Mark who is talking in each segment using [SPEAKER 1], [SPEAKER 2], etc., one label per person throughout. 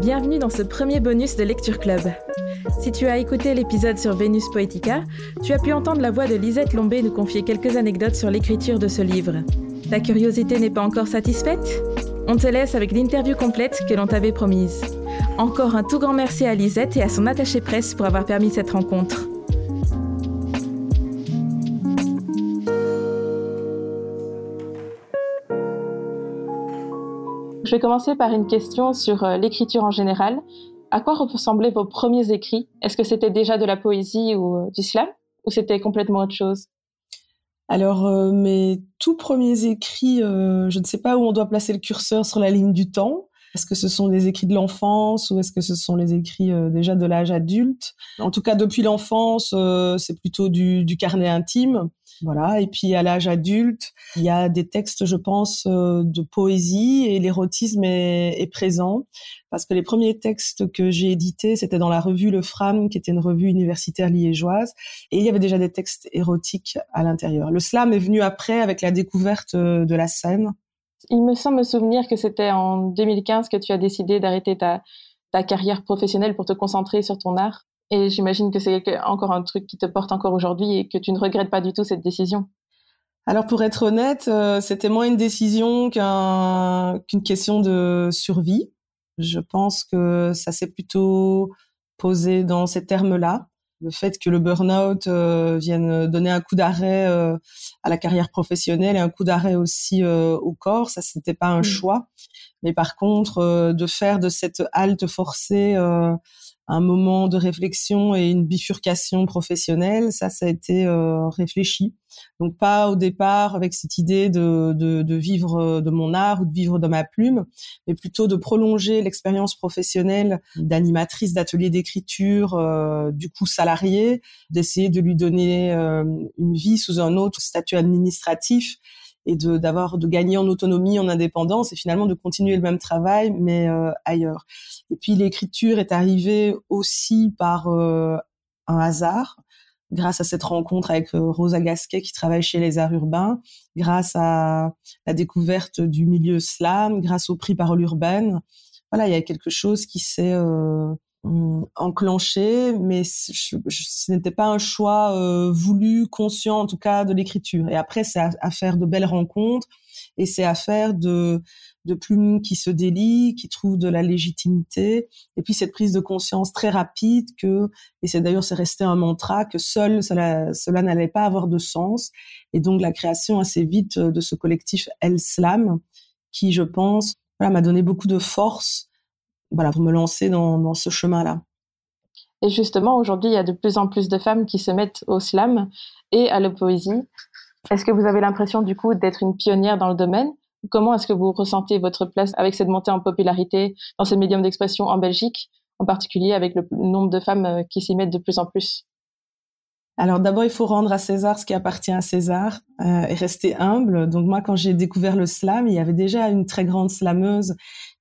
[SPEAKER 1] Bienvenue dans ce premier bonus de Lecture Club. Si tu as écouté l'épisode sur Vénus Poetica, tu as pu entendre la voix de Lisette Lombé nous confier quelques anecdotes sur l'écriture de ce livre. Ta curiosité n'est pas encore satisfaite? On te laisse avec l'interview complète que l'on t'avait promise. Encore un tout grand merci à Lisette et à son attaché presse pour avoir permis cette rencontre. Je vais commencer par une question sur euh, l'écriture en général. À quoi ressemblaient vos premiers écrits? Est-ce que c'était déjà de la poésie ou euh, du slam? Ou c'était complètement autre chose?
[SPEAKER 2] Alors, euh, mes tout premiers écrits, je ne sais pas où on doit placer le curseur sur la ligne du temps. Est-ce que ce sont des écrits de l'enfance ou est-ce que ce sont les écrits déjà de l'âge adulte? En tout cas, depuis l'enfance, c'est plutôt du, du, carnet intime. Voilà. Et puis à l'âge adulte, il y a des textes, je pense, euh, de poésie et l'érotisme est, est, présent parce que les premiers textes que j'ai édités, c'était dans la revue Le Fram, qui était une revue universitaire liégeoise, et il y avait déjà des textes érotiques à l'intérieur. Le slam est venu après avec la découverte euh, de la scène.
[SPEAKER 1] Il me semble me souvenir que c'était en 2015 que tu as décidé d'arrêter ta, ta carrière professionnelle pour te concentrer sur ton art. Et j'imagine que c'est encore un truc qui te porte encore aujourd'hui et que tu ne regrettes pas du tout cette décision.
[SPEAKER 2] Alors pour être honnête, euh, c'était moins une décision qu'une question de survie. Je pense que ça s'est plutôt posé dans ces termes-là. Le fait que le burn-out euh, vienne donner un coup d'arrêt euh, à la carrière professionnelle et un coup d'arrêt aussi au corps, ça c'était pas un mmh. choix. Mais par contre, de faire de cette halte forcée un moment de réflexion et une bifurcation professionnelle, ça, ça a été euh, réfléchi. Donc pas au départ avec cette idée de, de, vivre euh, de mon art ou de vivre de ma plume, mais plutôt de prolonger l'expérience professionnelle d'animatrice d'atelier d'écriture, euh, du coup salariée, d'essayer de lui donner une vie sous un autre statut administratif et de d'avoir de gagner en autonomie, en indépendance et finalement de continuer le même travail mais euh, ailleurs. Et puis l'écriture est arrivée aussi par euh, un hasard grâce à cette rencontre avec euh, Rosa Gasquet qui travaille chez les Arts Urbains, grâce à la découverte du milieu slam, grâce au prix Parole urbaine. Voilà, il y a quelque chose qui s'est euh, enclenché, mais ce n'était pas un choix euh, voulu, conscient en tout cas de l'écriture. Et après, c'est à, faire de belles rencontres et c'est à faire de, de plumes qui se délient, qui trouvent de la légitimité. Et puis cette prise de conscience très rapide que, et c'est d'ailleurs c'est resté un mantra, que seul cela, cela n'allait pas avoir de sens. Et donc la création assez vite de ce collectif El Slam, qui je pense voilà, m'a donné beaucoup de force voilà, pour me lancer dans, dans ce chemin-là.
[SPEAKER 1] Et justement, aujourd'hui, il y a de plus en plus de femmes qui se mettent au slam et à la poésie. Est-ce que vous avez l'impression, du coup, d'être une pionnière dans le domaine? Comment est-ce que vous ressentez votre place avec cette montée en popularité dans ces médiums d'expression en Belgique, en particulier avec le nombre de femmes euh, qui s'y mettent de plus en plus?
[SPEAKER 2] Alors d'abord, il faut rendre à César ce qui appartient à César euh, et rester humble. Donc moi, quand j'ai découvert le slam, il y avait déjà une très grande slameuse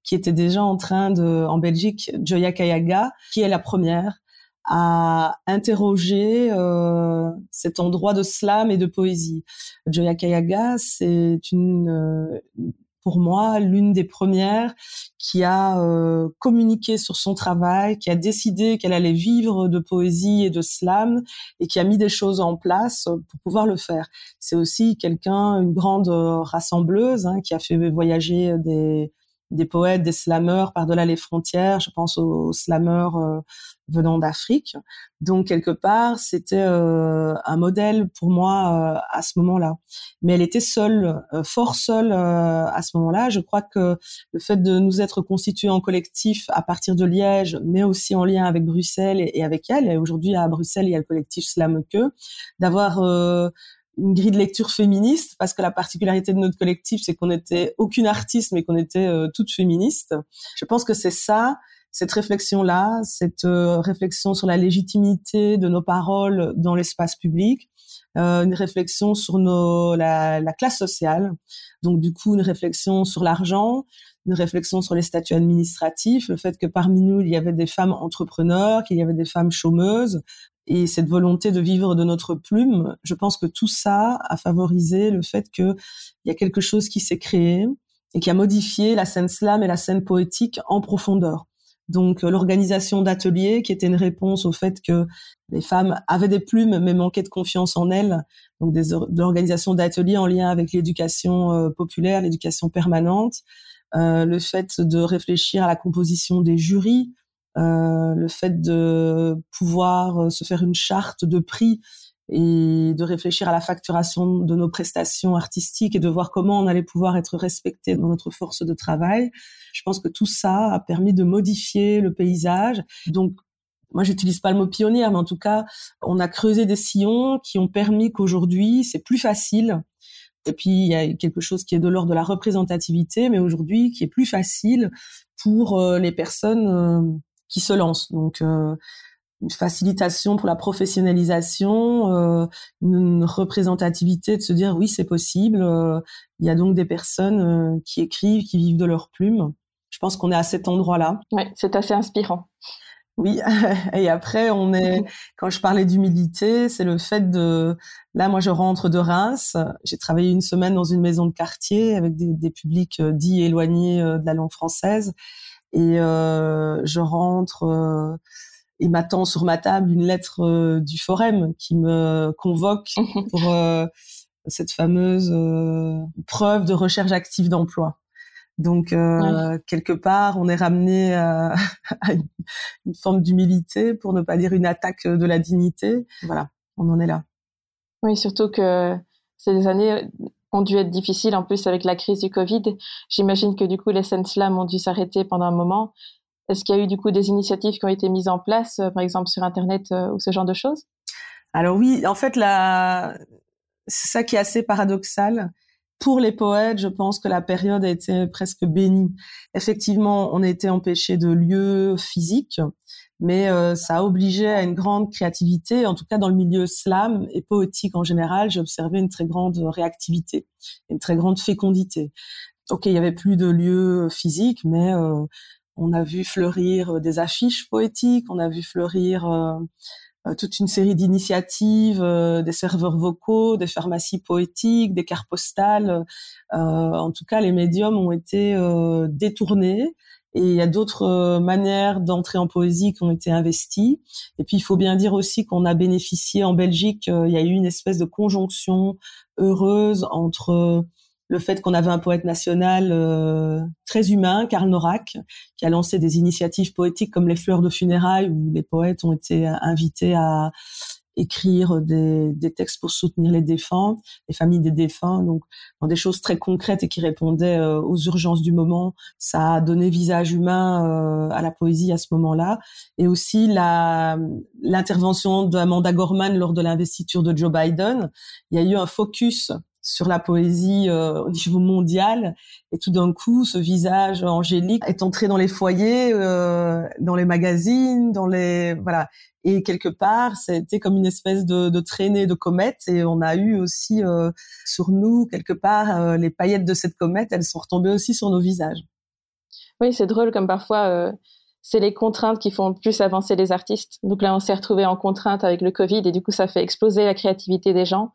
[SPEAKER 2] qui était déjà en train de, en Belgique, Joya Kayaga, qui est la première à interroger euh, cet endroit de slam et de poésie. Joya Kayaga, c'est une, euh, pour moi, l'une des premières qui a euh, communiqué sur son travail, qui a décidé qu'elle allait vivre de poésie et de slam et qui a mis des choses en place pour pouvoir le faire. C'est aussi quelqu'un, une grande rassembleuse, hein, qui a fait voyager des des poètes, des slameurs par-delà les frontières. Je pense aux, slameurs euh, venant d'Afrique. Donc quelque part, c'était euh, un modèle pour moi euh, à ce moment-là. Mais elle était seule, fort seule à ce moment-là. Je crois que le fait de nous être constitués en collectif à partir de Liège, mais aussi en lien avec Bruxelles et, avec elle. Et aujourd'hui à Bruxelles, il y a le collectif Slameke, d'avoir une grille de lecture féministe parce que la particularité de notre collectif c'est qu'on n'était aucune artiste mais qu'on était euh, toutes féministes. Je pense que c'est ça, cette réflexion là, cette euh, réflexion sur la légitimité de nos paroles dans l'espace public, euh, une réflexion sur nos la, la classe sociale, donc du coup une réflexion sur l'argent, une réflexion sur les statuts administratifs, le fait que parmi nous, il y avait des femmes entrepreneurs, qu'il y avait des femmes chômeuses, et cette volonté de vivre de notre plume, je pense que tout ça a favorisé le fait qu'il y a quelque chose qui s'est créé et qui a modifié la scène slam et la scène poétique en profondeur. Donc euh, l'organisation d'ateliers qui était une réponse au fait que les femmes avaient des plumes mais manquaient de confiance en elles. Donc des, l'organisation d'ateliers en lien avec l'éducation euh, populaire, l'éducation permanente, euh, le fait de réfléchir à la composition des jurys, euh, le fait de pouvoir euh, se faire une charte de prix et de réfléchir à la facturation de nos prestations artistiques et de voir comment on allait pouvoir être respecté dans notre force de travail. Je pense que tout ça a permis de modifier le paysage. Donc, moi, j'utilise pas le mot pionnière, mais en tout cas, on a creusé des sillons qui ont permis qu'aujourd'hui, c'est plus facile. Et puis, il y a quelque chose qui est de l'ordre de la représentativité, mais aujourd'hui, qui est plus facile pour euh, les personnes qui se lancent. Donc, euh, une facilitation pour la professionnalisation, euh, une représentativité de se dire oui c'est possible. Euh, il y a donc des personnes euh, qui écrivent, qui vivent de leurs plumes. Je pense qu'on est à cet endroit-là.
[SPEAKER 1] Oui, c'est assez inspirant.
[SPEAKER 2] Oui, et après on est. Quand je parlais d'humilité, c'est le fait de. Là, moi, je rentre de Reims. J'ai travaillé une semaine dans une maison de quartier avec des, des publics dits éloignés de la langue française, et je rentre il m'attend sur ma table une lettre euh, du Forum qui me convoque pour euh, cette fameuse euh, preuve de recherche active d'emploi. Donc quelque part, on est ramené à, une, forme d'humilité, pour ne pas dire une attaque de la dignité. Voilà, on en est là.
[SPEAKER 1] Oui, surtout que ces années ont dû être difficiles en plus avec la crise du Covid. J'imagine que du coup les scènes slam ont dû s'arrêter pendant un moment. Est-ce qu'il y a eu du coup des initiatives qui ont été mises en place, euh, par exemple sur Internet euh, ou ce genre de choses?
[SPEAKER 2] Alors oui, en fait, la... c'est ça qui est assez paradoxal. Pour les poètes, je pense que la période a été presque bénie. Effectivement, on été empêché de lieux physiques, mais euh, ça a obligé à une grande créativité. En tout cas, dans le milieu slam et poétique en général, j'ai observé une très grande réactivité, une très grande fécondité. Ok, il y avait plus de lieux physiques, mais euh, on a vu fleurir des affiches poétiques, on a vu fleurir euh, toute une série d'initiatives, des serveurs vocaux, des pharmacies poétiques, des cartes postales. en tout cas, les médiums ont été détournés et il y a d'autres manières d'entrer en poésie qui ont été investies. Et puis, il faut bien dire aussi qu'on a bénéficié en Belgique, il y a eu une espèce de conjonction heureuse entre le fait qu'on avait un poète national euh, très humain, Karl Norak, qui a lancé des initiatives poétiques comme les fleurs de funérailles, où les poètes ont été invités à écrire des, textes pour soutenir les défunts, les familles des défunts, donc dans des choses très concrètes et qui répondaient euh, aux urgences du moment. Ça a donné visage humain euh, à la poésie à ce moment-là, et aussi la l'intervention d'Amanda Gorman lors de l'investiture de Joe Biden. Il y a eu un focus sur la poésie euh, au niveau mondial. Et tout d'un coup, ce visage angélique est entré dans les foyers, euh, dans les magazines, dans les voilà. Et quelque part, c'était comme une espèce de, traînée de comète. Et on a eu aussi euh, sur nous quelque part les paillettes de cette comète. Elles sont retombées aussi sur nos visages.
[SPEAKER 1] Oui, c'est drôle comme parfois. c'est les contraintes qui font plus avancer les artistes. Donc là, on s'est retrouvé en contrainte avec le Covid et du coup, ça fait exploser la créativité des gens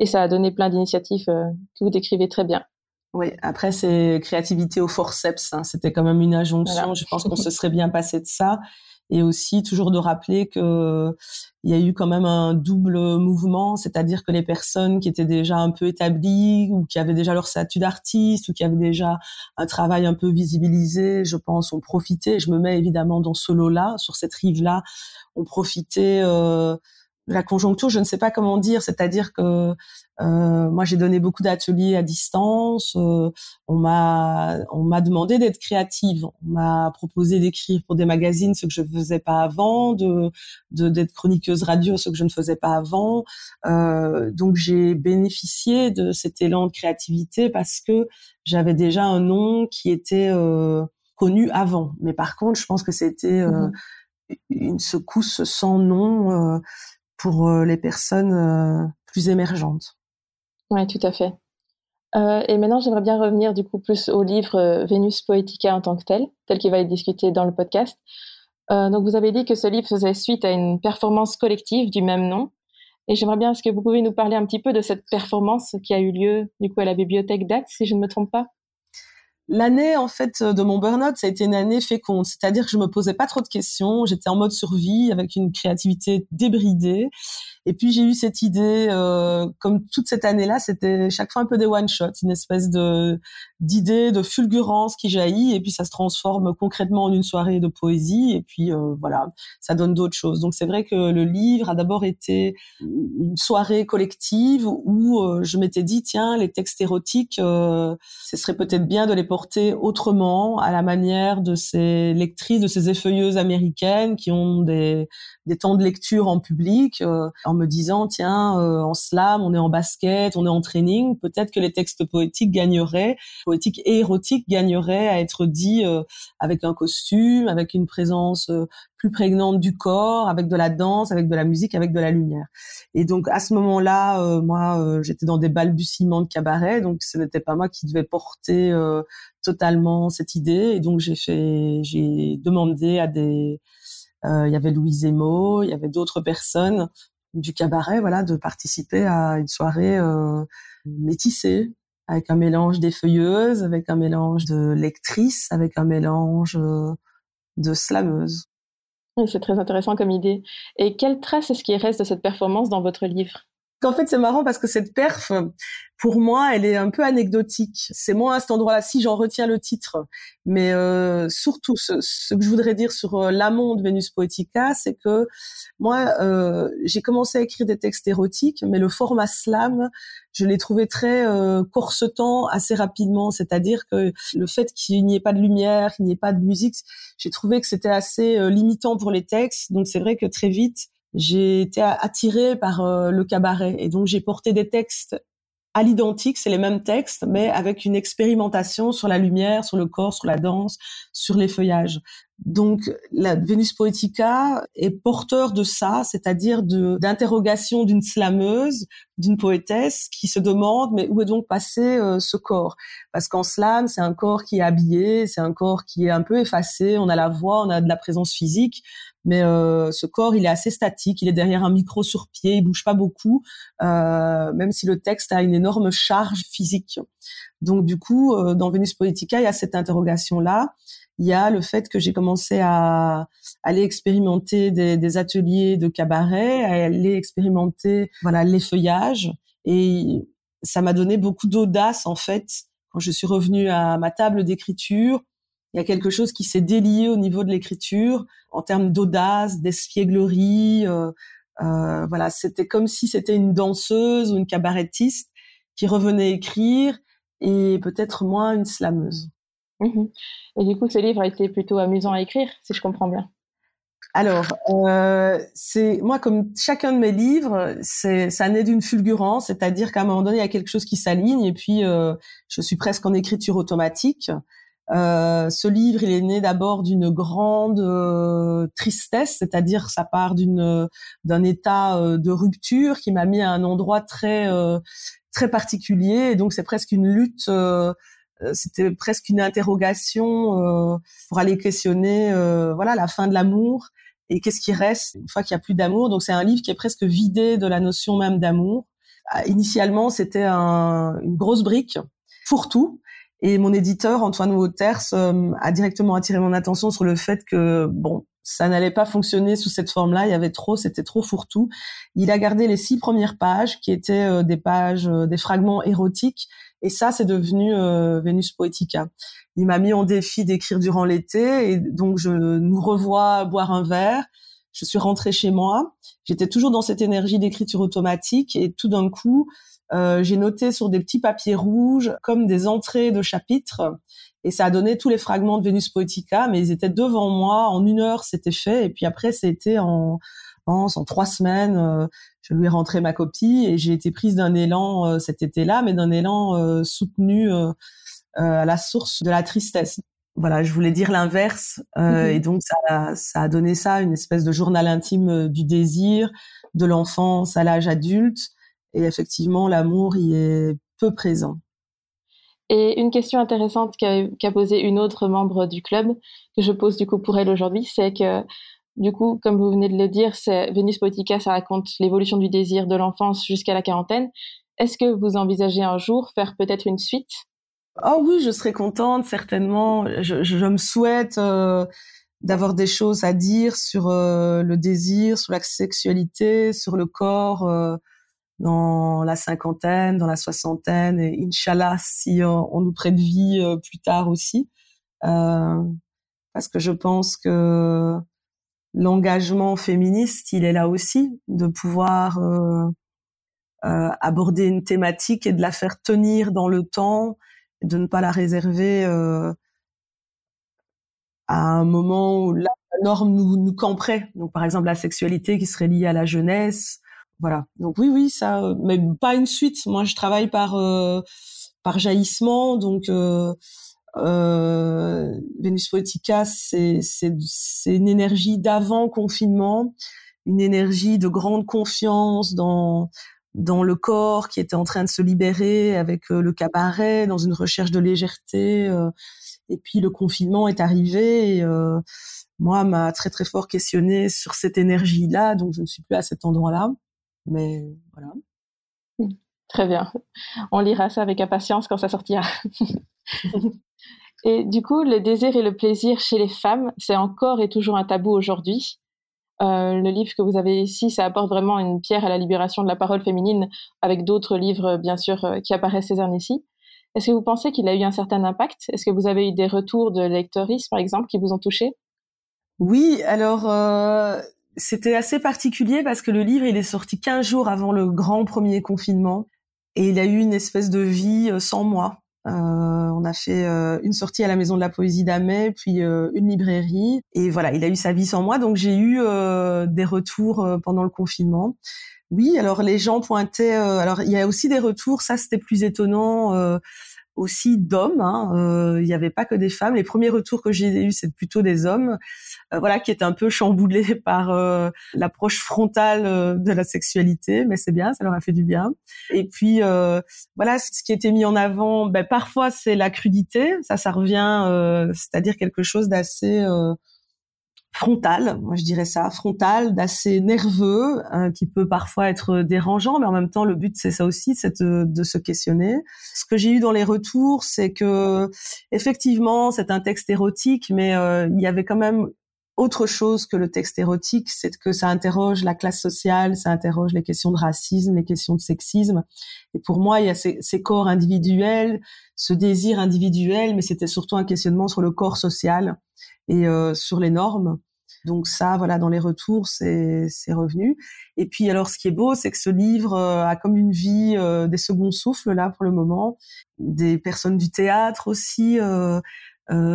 [SPEAKER 1] et ça a donné plein d'initiatives euh, que vous décrivez très bien.
[SPEAKER 2] Oui, après c'est créativité au forceps, hein. c'était quand même une injonction. Je pense qu'on se serait bien passé de ça, et aussi toujours de rappeler que il y a eu quand même un double mouvement, c'est-à-dire que les personnes qui étaient déjà un peu établies ou qui avaient déjà leur statut d'artiste ou qui avaient déjà un travail un peu visibilisé, je pense, ont profité. Je me mets évidemment dans ce lot-là, sur cette rive-là, ont profité. Euh, la conjoncture, je ne sais pas comment dire, c'est-à-dire que euh, moi j'ai donné beaucoup d'ateliers à distance, euh, on m'a on m'a demandé d'être créative, on m'a proposé d'écrire pour des magazines ce que je ne faisais pas avant, de d'être chroniqueuse radio ce que je ne faisais pas avant, euh, donc j'ai bénéficié de cet élan de créativité parce que j'avais déjà un nom qui était connu avant, mais par contre je pense que c'était mmh une secousse sans nom pour euh, les personnes euh, plus émergentes.
[SPEAKER 1] Oui, tout à fait. Euh, et maintenant, j'aimerais bien revenir du coup plus au livre Vénus Poetica en tant que tel, tel qu'il va être discuté dans le podcast. donc, vous avez dit que ce livre faisait suite à une performance collective du même nom. Et j'aimerais bien, est-ce que vous pouvez nous parler un petit peu de cette performance qui a eu lieu du coup à la bibliothèque d'Aix, si je ne me trompe pas?
[SPEAKER 2] L'année en fait de mon burn-out, ça a été une année féconde, c'est-à-dire que je me posais pas trop de questions, j'étais en mode survie avec une créativité débridée. Et puis j'ai eu cette idée, euh, comme toute cette année-là, c'était chaque fois un peu des one shots, une espèce de d'idée, de fulgurance qui jaillit, et puis ça se transforme concrètement en une soirée de poésie, et puis euh, voilà, ça donne d'autres choses. Donc c'est vrai que le livre a d'abord été une soirée collective où euh, je m'étais dit tiens les textes érotiques, ce serait peut-être bien de les porter autrement, à la manière de ces lectrices, de ces effeuilleuses américaines qui ont des des temps de lecture en public en me disant tiens euh, en slam on est en basket on est en training peut-être que les textes poétiques gagneraient poétiques et érotiques gagneraient à être dits euh, avec un costume avec une présence euh, plus prégnante du corps avec de la danse avec de la musique avec de la lumière. Et donc à ce moment-là moi j'étais dans des balbutiements de cabaret donc ce n'était pas moi qui devais porter totalement cette idée. Et donc j'ai fait j'ai demandé à des il y avait Louise Emo, il y avait d'autres personnes du cabaret, voilà, de participer à une soirée euh, métissée, avec un mélange d'effeuilleuses, avec un mélange de lectrices, avec un mélange euh, de slameuses.
[SPEAKER 1] c'est très intéressant comme idée. Et quelle trace est-ce qui reste de cette performance dans votre livre?
[SPEAKER 2] En fait, c'est marrant parce que cette perf, pour moi, elle est un peu anecdotique. C'est moi à cet endroit-là, si j'en retiens le titre. Mais euh, surtout, ce, que je voudrais dire sur euh, l'amont de Vénus Poetica, c'est que moi, euh, j'ai commencé à écrire des textes érotiques, mais le format slam, je l'ai trouvé très euh, corsetant assez rapidement. C'est-à-dire que le fait qu'il n'y ait pas de lumière, qu'il n'y ait pas de musique, j'ai trouvé que c'était assez euh, limitant pour les textes. Donc c'est vrai que très vite, j'ai été attirée par euh, le cabaret et donc j'ai porté des textes à l'identique, c'est les mêmes textes, mais avec une expérimentation sur la lumière, sur le corps, sur la danse, sur les feuillages. Donc, la Vénus Poetica est porteur de ça, c'est-à-dire d'interrogation d'une slameuse, d'une poétesse qui se demande mais où est donc passé euh, ce corps? Parce qu'en slam, c'est un corps qui est habillé, c'est un corps qui est un peu effacé, on a la voix, on a de la présence physique, mais euh, ce corps, il est assez statique, il est derrière un micro sur pied, il bouge pas beaucoup, euh, même si le texte a une énorme charge physique. Donc du coup, euh, dans Vénus Poetica, il y a cette interrogation-là. Il y a le fait que j'ai commencé à aller expérimenter des, des, ateliers de cabaret, à aller expérimenter voilà l'effeuillage, et ça m'a donné beaucoup d'audace en fait quand je suis revenue à ma table d'écriture il y a quelque chose qui s'est délié au niveau de l'écriture en termes d'audace, d'espièglerie. Euh, euh, voilà, c'était comme si c'était une danseuse ou une cabarettiste qui revenait écrire et peut-être moins une slameuse.
[SPEAKER 1] Mmh et du coup, ce livre a été plutôt amusant à écrire, si je comprends bien.
[SPEAKER 2] Alors, euh, c'est moi comme chacun de mes livres, c'est ça naît d'une fulgurance, c'est-à-dire qu'à un moment donné, il y a quelque chose qui s'aligne et puis euh, je suis presque en écriture automatique. Euh, ce livre, il est né d'abord d'une grande euh, tristesse, c'est-à-dire ça part d'une d'un état euh, de rupture qui m'a mis à un endroit très très particulier. Et donc c'est presque une lutte, c'était presque une interrogation pour aller questionner voilà la fin de l'amour et qu'est-ce qui reste une fois qu'il n'y a plus d'amour. Donc c'est un livre qui est presque vidé de la notion même d'amour. Initialement, c'était un, une grosse brique fourre-tout et mon éditeur, Antoine Wouters, euh, a directement attiré mon attention sur le fait que, bon, ça n'allait pas fonctionner sous cette forme-là. Il y avait trop, c'était trop fourre-tout. Il a gardé les six premières pages, qui étaient euh, des pages, euh, des fragments érotiques. Et ça, c'est devenu Vénus Poetica. Il m'a mis en défi d'écrire durant l'été. Et donc, je nous revois boire un verre. Je suis rentrée chez moi. J'étais toujours dans cette énergie d'écriture automatique. Et tout d'un coup, euh, j'ai noté sur des petits papiers rouges comme des entrées de chapitres et ça a donné tous les fragments de Vénus Poetica, mais ils étaient devant moi en une heure, c'était fait et puis après c'était en en, en trois semaines, euh, je lui ai rentré ma copie et j'ai été prise d'un élan euh, cet été-là, mais d'un élan soutenu à la source de la tristesse. Voilà, je voulais dire l'inverse mm-hmm. et donc ça, ça a donné ça, une espèce de journal intime du désir, de l'enfance à l'âge adulte et effectivement, l'amour y est peu présent.
[SPEAKER 1] Et une question intéressante qu'a posée une autre membre du club, que je pose du coup pour elle aujourd'hui, c'est que du coup, comme vous venez de le dire, Vénus Poetica, ça raconte l'évolution du désir de l'enfance jusqu'à la quarantaine. Est-ce que vous envisagez un jour faire peut-être une suite?
[SPEAKER 2] Oh oui, je serais contente, certainement. Je, je me souhaite euh, d'avoir des choses à dire sur euh, le désir, sur la sexualité, sur le corps euh, dans la cinquantaine, dans la soixantaine, et Inch'Allah, si on nous prête vie plus tard aussi. parce que je pense que l'engagement féministe, il est là aussi, de pouvoir aborder une thématique et de la faire tenir dans le temps, de ne pas la réserver euh, à un moment où la norme nous, nous camperait. Donc, par exemple, la sexualité qui serait liée à la jeunesse. Voilà. Donc oui, oui, ça, euh, mais pas une suite. Moi, je travaille par euh, par jaillissement. Donc, euh, Venus Poetica, c'est une énergie d'avant confinement, une énergie de grande confiance dans dans le corps qui était en train de se libérer avec le cabaret, dans une recherche de légèreté. Euh, et puis le confinement est arrivé et euh, moi m'a très très fort questionné sur cette énergie-là, donc je ne suis plus à cet endroit-là. Mais voilà.
[SPEAKER 1] Mmh. Très bien. On lira ça avec impatience quand ça sortira. et du coup, le désir et le plaisir chez les femmes, c'est encore et toujours un tabou aujourd'hui. Euh, le livre que vous avez ici, ça apporte vraiment une pierre à la libération de la parole féminine, avec d'autres livres, bien sûr, euh, qui apparaissent ces années-ci. Est-ce que vous pensez qu'il a eu un certain impact? Est-ce que vous avez eu des retours de lectoristes, par exemple, qui vous ont touché
[SPEAKER 2] Oui, alors euh, c'était assez particulier parce que le livre, il est sorti 15 jours avant le grand premier confinement et il a eu une espèce de vie sans moi. Euh, on a fait euh, une sortie à la Maison de la Poésie d'Amay, puis euh, une librairie. Et voilà, il a eu sa vie sans moi, donc j'ai eu des retours pendant le confinement. Oui, alors les gens pointaient. alors il y a aussi des retours, ça c'était plus étonnant aussi d'hommes. Hein, euh, il n'y avait pas que des femmes. Les premiers retours que j'ai eus, c'est plutôt des hommes, euh, voilà, qui étaient un peu chamboulés par euh, l'approche frontale de la sexualité, mais c'est bien, ça leur a fait du bien. Et puis voilà, ce qui était mis en avant, ben, parfois c'est la crudité, ça, ça revient, c'est-à-dire quelque chose d'assez frontal, moi je dirais ça, frontal, d'assez nerveux, hein, qui peut parfois être dérangeant, mais en même temps le but c'est ça aussi, c'est de, se questionner. Ce que j'ai eu dans les retours, c'est que effectivement c'est un texte érotique, mais euh, il y avait quand même autre chose que le texte érotique, c'est que ça interroge la classe sociale, ça interroge les questions de racisme, les questions de sexisme. Et pour moi, il y a ces, ces corps individuels, ce désir individuel, mais c'était surtout un questionnement sur le corps social et euh, sur les normes. Donc ça, voilà, dans les retours, c'est revenu. Et puis alors, ce qui est beau, c'est que ce livre euh, a comme une vie euh, des seconds souffles là pour le moment. Des personnes du théâtre aussi euh,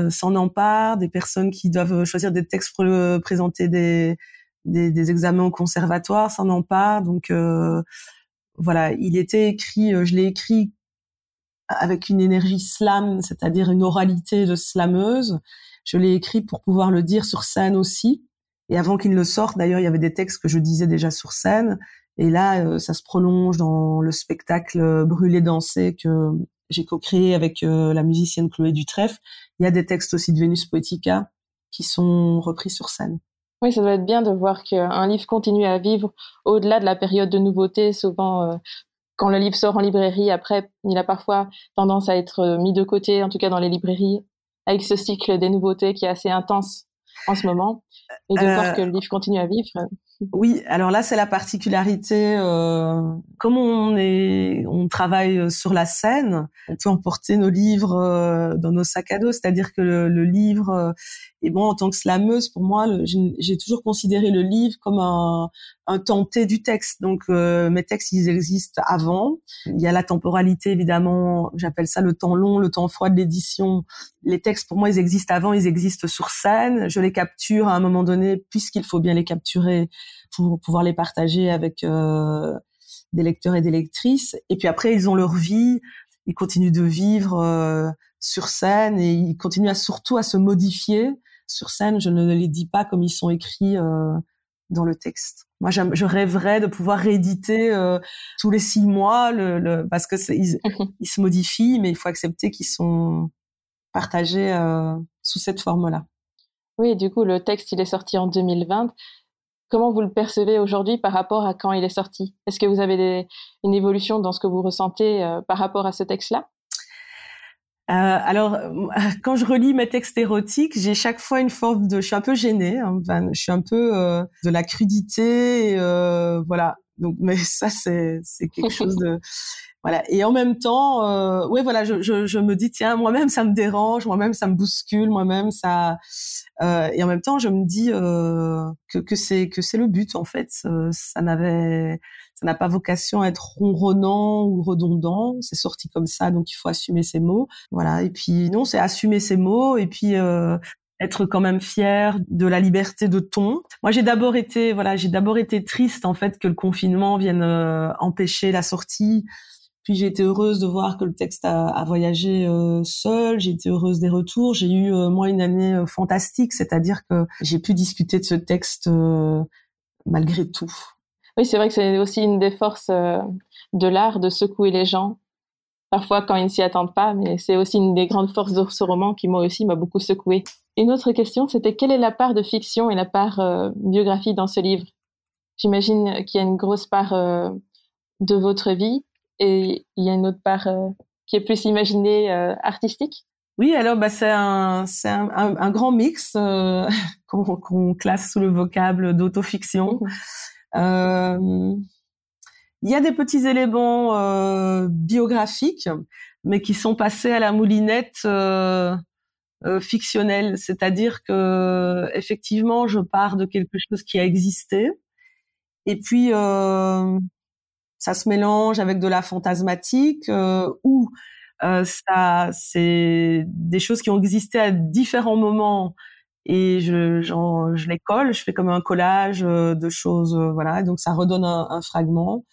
[SPEAKER 2] s'en emparent, des personnes qui doivent choisir des textes pour présenter des, des, des, examens au conservatoire s'en emparent. Donc voilà, il était écrit, je l'ai écrit avec une énergie slam, c'est-à-dire une oralité de slameuse. Je l'ai écrit pour pouvoir le dire sur scène aussi. Et avant qu'il ne le sorte, d'ailleurs, il y avait des textes que je disais déjà sur scène. Et là, euh, ça se prolonge dans le spectacle Brûler danser que j'ai co-créé avec euh, la musicienne Chloé Dutrèfle. Il y a des textes aussi de Vénus Poetica qui sont repris sur scène.
[SPEAKER 1] Oui, ça doit être bien de voir qu'un livre continue à vivre au-delà de la période de nouveauté. Souvent, euh, quand le livre sort en librairie, après, il a parfois tendance à être mis de côté, en tout cas dans les librairies, avec ce cycle des nouveautés qui est assez intense en ce moment, et de voir euh, que le livre continue à vivre.
[SPEAKER 2] Oui, alors là c'est la particularité. Euh, comme on est, on travaille sur la scène, on peut emporter nos livres euh, dans nos sacs à dos. C'est-à-dire que le, le livre, et bon en tant que slameuse, pour moi, j'ai toujours considéré le livre comme un, un tenté du texte. Donc euh, mes textes, ils existent avant. Il y a la temporalité évidemment. J'appelle ça le temps long, le temps froid de l'édition. Les textes, pour moi, ils existent avant, ils existent sur scène. Je les capture à un moment donné, puisqu'il faut bien les capturer pour pouvoir les partager avec euh, des lecteurs et des lectrices. Et puis après, ils ont leur vie. Ils continuent de vivre euh, sur scène et ils continuent à, surtout à se modifier sur scène. Je ne les dis pas comme ils sont écrits dans le texte. Moi, je rêverais de pouvoir rééditer euh, tous les six mois, le, le parce que ils, ils, se modifient, mais il faut accepter qu'ils sont partagés euh, sous cette forme-là.
[SPEAKER 1] Oui, du coup, le texte, il est sorti en 2020. Comment vous le percevez aujourd'hui par rapport à quand il est sorti? Est-ce que vous avez des, une évolution dans ce que vous ressentez euh, par rapport à ce texte-là?
[SPEAKER 2] Alors, quand je relis mes textes érotiques, j'ai chaque fois une forme de, je suis un peu gênée, hein, je suis un peu de la crudité, voilà. Donc, mais ça, c'est c'est quelque chose de voilà. Et en même temps, euh, ouais, voilà, je, je, je me dis tiens, moi-même ça me dérange, moi-même ça me bouscule, moi-même ça. Euh, et en même temps, je me dis euh, que que c'est que c'est le but en fait. Euh, ça n'avait ça n'a pas vocation à être ronronnant ou redondant. C'est sorti comme ça, donc il faut assumer ses mots. Voilà. Et puis non, c'est assumer ses mots et puis euh, être quand même fier de la liberté de ton. Moi, j'ai d'abord été, voilà, j'ai d'abord été triste en fait que le confinement vienne euh, empêcher la sortie puis j'ai été heureuse de voir que le texte a, voyagé euh, seul. J'ai été heureuse des retours. J'ai eu euh, moi une année euh, fantastique, c'est-à-dire que j'ai pu discuter de ce texte malgré tout.
[SPEAKER 3] Oui, c'est vrai que c'est aussi une des forces de l'art de secouer les gens. Parfois quand ils ne s'y attendent pas, mais c'est aussi une des grandes forces de ce roman qui moi aussi m'a beaucoup secoué. Une autre question, c'était quelle est la part de fiction et la part biographie dans ce livre? J'imagine qu'il y a une grosse part de votre vie, et il y a une autre part euh, qui est plus imaginée euh, artistique?
[SPEAKER 2] Oui, alors bah, c'est un, c'est un, un, grand mix euh, qu'on, classe sous le vocable d'autofiction. Mmh. il y a des petits éléments biographiques, mais qui sont passés à la moulinette fictionnelle, c'est-à-dire que effectivement, je pars de quelque chose qui a existé, et puis ça se mélange avec de la fantasmatique euh, ou euh, ça c'est des choses qui ont existé à différents moments. Et je, je les colle, je fais comme un collage euh, de choses, euh, voilà, donc ça redonne un, un fragment.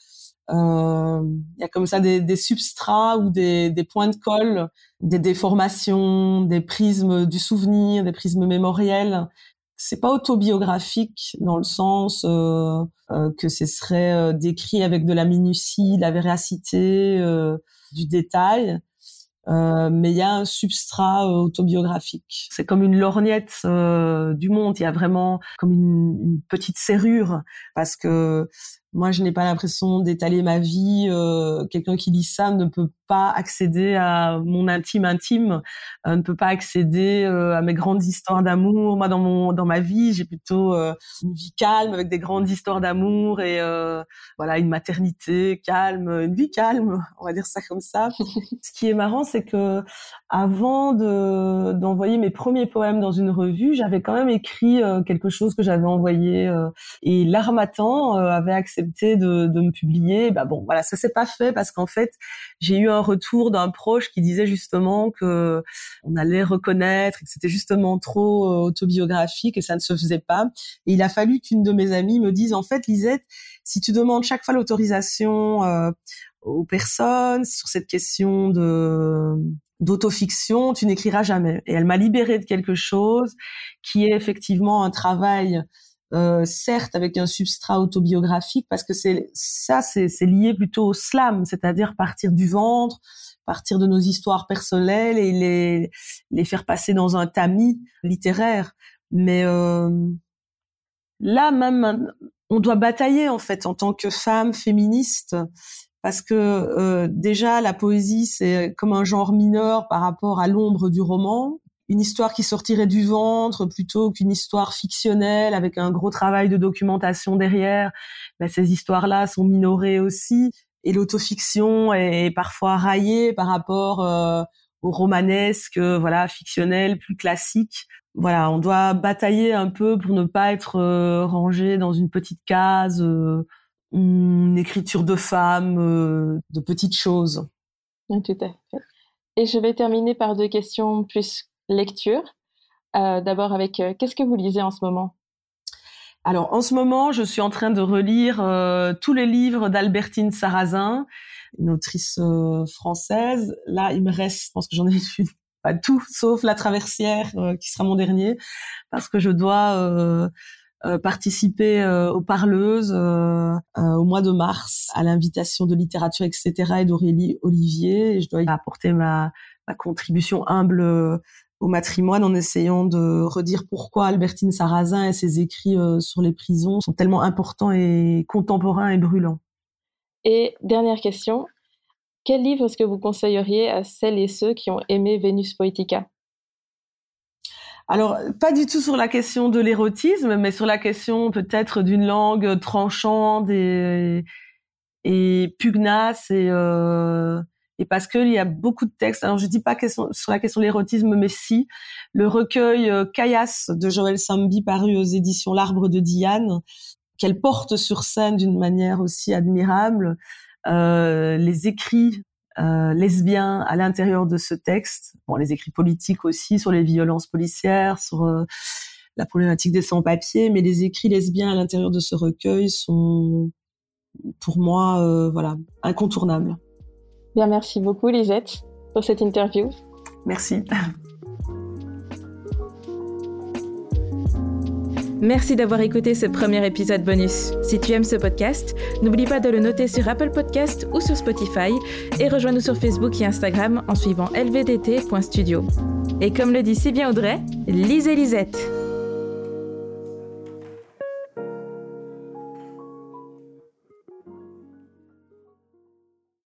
[SPEAKER 2] Il y a comme ça des, des substrats ou des, des, points de colle, des déformations, des prismes du souvenir, des prismes mémoriels c'est pas autobiographique dans le sens euh, euh, que ce serait euh, décrit avec de la minutie, de la véracité, du détail. mais il y a un substrat autobiographique. C'est comme une lorgnette du monde. Il y a vraiment comme une, une petite serrure parce que moi, je n'ai pas l'impression d'étaler ma vie. Euh, quelqu'un qui lit ça ne peut accéder à mon intime intime, euh, ne peut pas accéder euh, à mes grandes histoires d'amour. Moi, dans mon dans ma vie, j'ai plutôt une vie calme avec des grandes histoires d'amour et voilà une maternité calme, une vie calme, on va dire ça comme ça. Ce qui est marrant, c'est que avant de d'envoyer mes premiers poèmes dans une revue, j'avais quand même écrit quelque chose que j'avais envoyé et l'Armatan avait accepté de, de me publier. Bah bon, voilà, ça s'est pas fait parce qu'en fait, j'ai eu un retour d'un proche qui disait justement que on allait reconnaître et que c'était justement trop euh, autobiographique et ça ne se faisait pas. Il a fallu qu'une de mes amies me dise en fait, Lisette, si tu demandes chaque fois l'autorisation euh, aux personnes sur cette question de d'autofiction, tu n'écriras jamais. Et elle m'a libérée de quelque chose qui est effectivement un travail euh, certes avec un substrat autobiographique, parce que c'est ça, c'est lié plutôt au slam, c'est-à-dire partir du ventre, partir de nos histoires personnelles et les les faire passer dans un tamis littéraire. Mais euh, là même, on doit batailler en fait en tant que femme féministe parce que euh, déjà la poésie c'est comme un genre mineur par rapport à l'ombre du roman une histoire qui sortirait du ventre plutôt qu'une histoire fictionnelle avec un gros travail de documentation derrière, ben, ces histoires-là sont minorées aussi. Et l'autofiction est parfois raillée par rapport euh, au romanesque, voilà, fictionnel, plus classique. Voilà, on doit batailler un peu pour ne pas être euh, rangé dans une petite case, euh, une écriture de femme, de petites choses.
[SPEAKER 3] Tout à fait. Et je vais terminer par deux questions plus lecture. Euh, d'abord avec euh, qu'est-ce que vous lisez en ce moment?
[SPEAKER 2] Alors en ce moment, je suis en train de relire euh, tous les livres d'Albertine Sarrazin, une autrice française. Là, il me reste, je pense que j'en ai lu pas tout, sauf La Traversière, qui sera mon dernier, parce que je dois participer aux Parleuses au mois de mars à l'invitation de littérature, etc. et d'Aurélie Olivier. Et je dois y apporter ma, ma contribution humble au matrimoine en essayant de redire pourquoi Albertine Sarrazin et ses écrits euh, sur les prisons sont tellement importants et contemporains et brûlants.
[SPEAKER 3] Et dernière question, Quel livre est-ce que vous conseilleriez à celles et ceux qui ont aimé Vénus Poetica?
[SPEAKER 2] Alors, pas du tout sur la question de l'érotisme, mais sur la question peut-être d'une langue tranchante et, et pugnace et, euh, et parce qu'il y a beaucoup de textes. Alors, je dis pas sur la question de l'érotisme, mais si le recueil euh, de Joël Sambi paru aux éditions L'Arbre de Diane, qu'elle porte sur scène d'une manière aussi admirable, euh, les écrits euh, lesbiens à l'intérieur de ce texte, bon, les écrits politiques aussi sur les violences policières, sur euh, la problématique des sans-papiers, mais les écrits lesbiens à l'intérieur de ce recueil sont, pour moi, euh, voilà, incontournables.
[SPEAKER 3] Bien, merci beaucoup, Lisette, pour cette interview.
[SPEAKER 2] Merci.
[SPEAKER 1] Merci d'avoir écouté ce premier épisode bonus. Si tu aimes ce podcast, n'oublie pas de le noter sur Apple Podcast ou sur Spotify et rejoins-nous sur Facebook et Instagram en suivant lvdt.studio. Et comme le dit si bien Audrey, lisez Lisette.